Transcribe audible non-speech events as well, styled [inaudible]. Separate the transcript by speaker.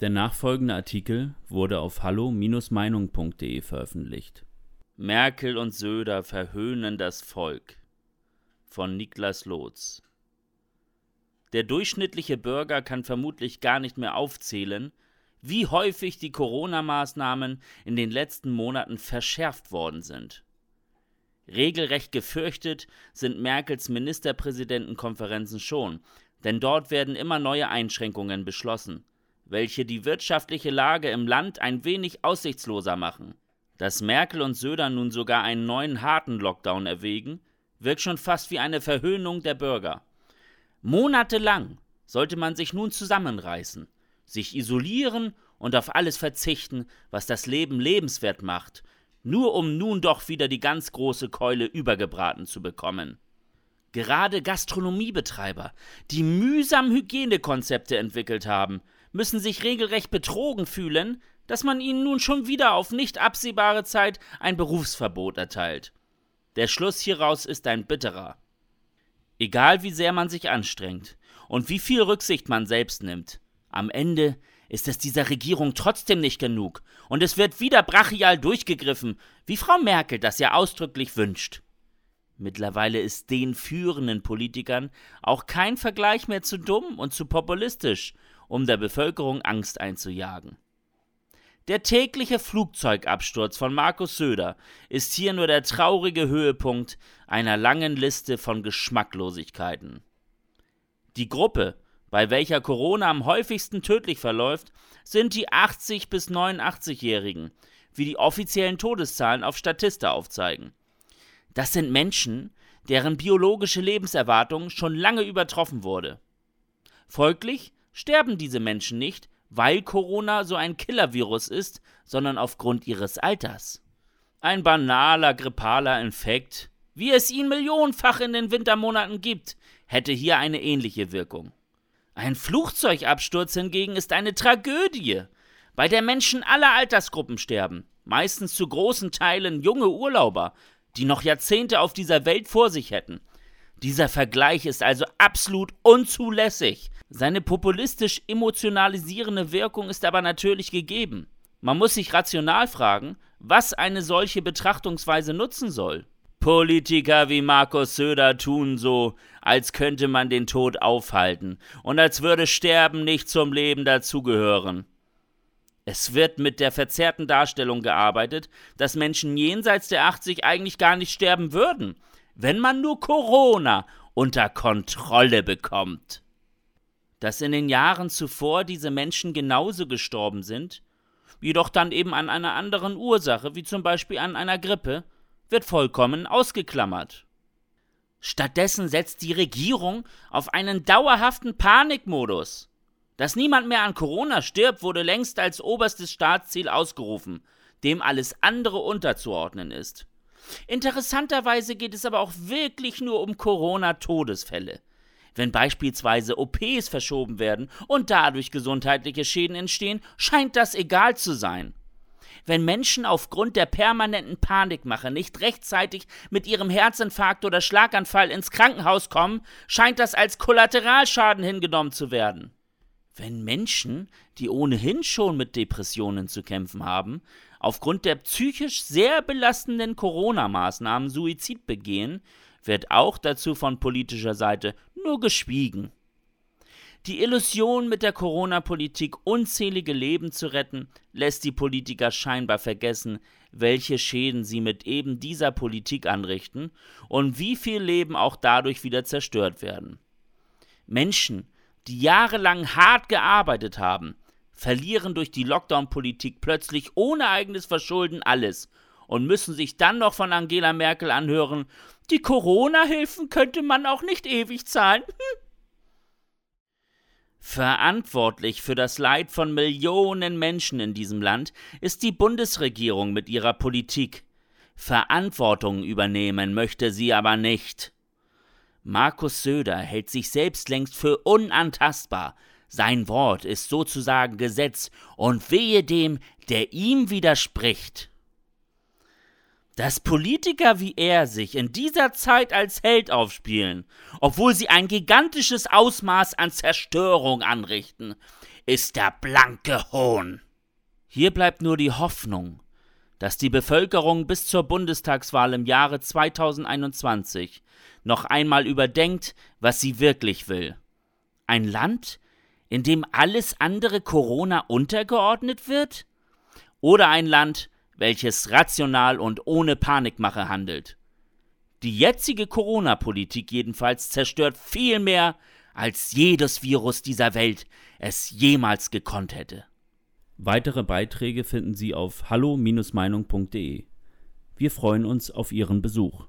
Speaker 1: Der nachfolgende Artikel wurde auf hallo-meinung.de veröffentlicht.
Speaker 2: Merkel und Söder verhöhnen das Volk von Niklas Lotz. Der durchschnittliche Bürger kann vermutlich gar nicht mehr aufzählen, wie häufig die Corona-Maßnahmen in den letzten Monaten verschärft worden sind. Regelrecht gefürchtet sind Merkels Ministerpräsidentenkonferenzen schon, denn dort werden immer neue Einschränkungen beschlossen welche die wirtschaftliche Lage im Land ein wenig aussichtsloser machen. Dass Merkel und Söder nun sogar einen neuen harten Lockdown erwägen, wirkt schon fast wie eine Verhöhnung der Bürger. Monatelang sollte man sich nun zusammenreißen, sich isolieren und auf alles verzichten, was das Leben lebenswert macht, nur um nun doch wieder die ganz große Keule übergebraten zu bekommen. Gerade Gastronomiebetreiber, die mühsam Hygienekonzepte entwickelt haben, müssen sich regelrecht betrogen fühlen, dass man ihnen nun schon wieder auf nicht absehbare Zeit ein Berufsverbot erteilt. Der Schluss hieraus ist ein bitterer. Egal wie sehr man sich anstrengt und wie viel Rücksicht man selbst nimmt, am Ende ist es dieser Regierung trotzdem nicht genug und es wird wieder brachial durchgegriffen, wie Frau Merkel das ja ausdrücklich wünscht. Mittlerweile ist den führenden Politikern auch kein Vergleich mehr zu dumm und zu populistisch um der Bevölkerung Angst einzujagen. Der tägliche Flugzeugabsturz von Markus Söder ist hier nur der traurige Höhepunkt einer langen Liste von Geschmacklosigkeiten. Die Gruppe, bei welcher Corona am häufigsten tödlich verläuft, sind die 80 bis 89-Jährigen, wie die offiziellen Todeszahlen auf Statista aufzeigen. Das sind Menschen, deren biologische Lebenserwartung schon lange übertroffen wurde. Folglich sterben diese Menschen nicht, weil Corona so ein Killervirus ist, sondern aufgrund ihres Alters. Ein banaler grippaler Infekt, wie es ihn millionenfach in den Wintermonaten gibt, hätte hier eine ähnliche Wirkung. Ein Flugzeugabsturz hingegen ist eine Tragödie, bei der Menschen aller Altersgruppen sterben, meistens zu großen Teilen junge Urlauber, die noch Jahrzehnte auf dieser Welt vor sich hätten. Dieser Vergleich ist also absolut unzulässig, seine populistisch emotionalisierende Wirkung ist aber natürlich gegeben. Man muss sich rational fragen, was eine solche Betrachtungsweise nutzen soll. Politiker wie Markus Söder tun so, als könnte man den Tod aufhalten und als würde Sterben nicht zum Leben dazugehören. Es wird mit der verzerrten Darstellung gearbeitet, dass Menschen jenseits der 80 eigentlich gar nicht sterben würden, wenn man nur Corona unter Kontrolle bekommt. Dass in den Jahren zuvor diese Menschen genauso gestorben sind, jedoch dann eben an einer anderen Ursache, wie zum Beispiel an einer Grippe, wird vollkommen ausgeklammert. Stattdessen setzt die Regierung auf einen dauerhaften Panikmodus. Dass niemand mehr an Corona stirbt, wurde längst als oberstes Staatsziel ausgerufen, dem alles andere unterzuordnen ist. Interessanterweise geht es aber auch wirklich nur um Corona-Todesfälle. Wenn beispielsweise OPs verschoben werden und dadurch gesundheitliche Schäden entstehen, scheint das egal zu sein. Wenn Menschen aufgrund der permanenten Panikmache nicht rechtzeitig mit ihrem Herzinfarkt oder Schlaganfall ins Krankenhaus kommen, scheint das als Kollateralschaden hingenommen zu werden. Wenn Menschen, die ohnehin schon mit Depressionen zu kämpfen haben, aufgrund der psychisch sehr belastenden Corona-Maßnahmen Suizid begehen, wird auch dazu von politischer Seite nur geschwiegen. Die Illusion, mit der Corona-Politik unzählige Leben zu retten, lässt die Politiker scheinbar vergessen, welche Schäden sie mit eben dieser Politik anrichten und wie viel Leben auch dadurch wieder zerstört werden. Menschen, die jahrelang hart gearbeitet haben, verlieren durch die Lockdown-Politik plötzlich ohne eigenes Verschulden alles und müssen sich dann noch von Angela Merkel anhören, die Corona-Hilfen könnte man auch nicht ewig zahlen. [laughs] Verantwortlich für das Leid von Millionen Menschen in diesem Land ist die Bundesregierung mit ihrer Politik. Verantwortung übernehmen möchte sie aber nicht. Markus Söder hält sich selbst längst für unantastbar. Sein Wort ist sozusagen Gesetz und wehe dem, der ihm widerspricht. Dass Politiker wie er sich in dieser Zeit als Held aufspielen, obwohl sie ein gigantisches Ausmaß an Zerstörung anrichten, ist der blanke Hohn. Hier bleibt nur die Hoffnung, dass die Bevölkerung bis zur Bundestagswahl im Jahre 2021 noch einmal überdenkt, was sie wirklich will. Ein Land, in dem alles andere Corona untergeordnet wird? Oder ein Land, welches rational und ohne Panikmache handelt? Die jetzige Corona-Politik jedenfalls zerstört viel mehr, als jedes Virus dieser Welt es jemals gekonnt hätte.
Speaker 1: Weitere Beiträge finden Sie auf hallo-meinung.de. Wir freuen uns auf Ihren Besuch.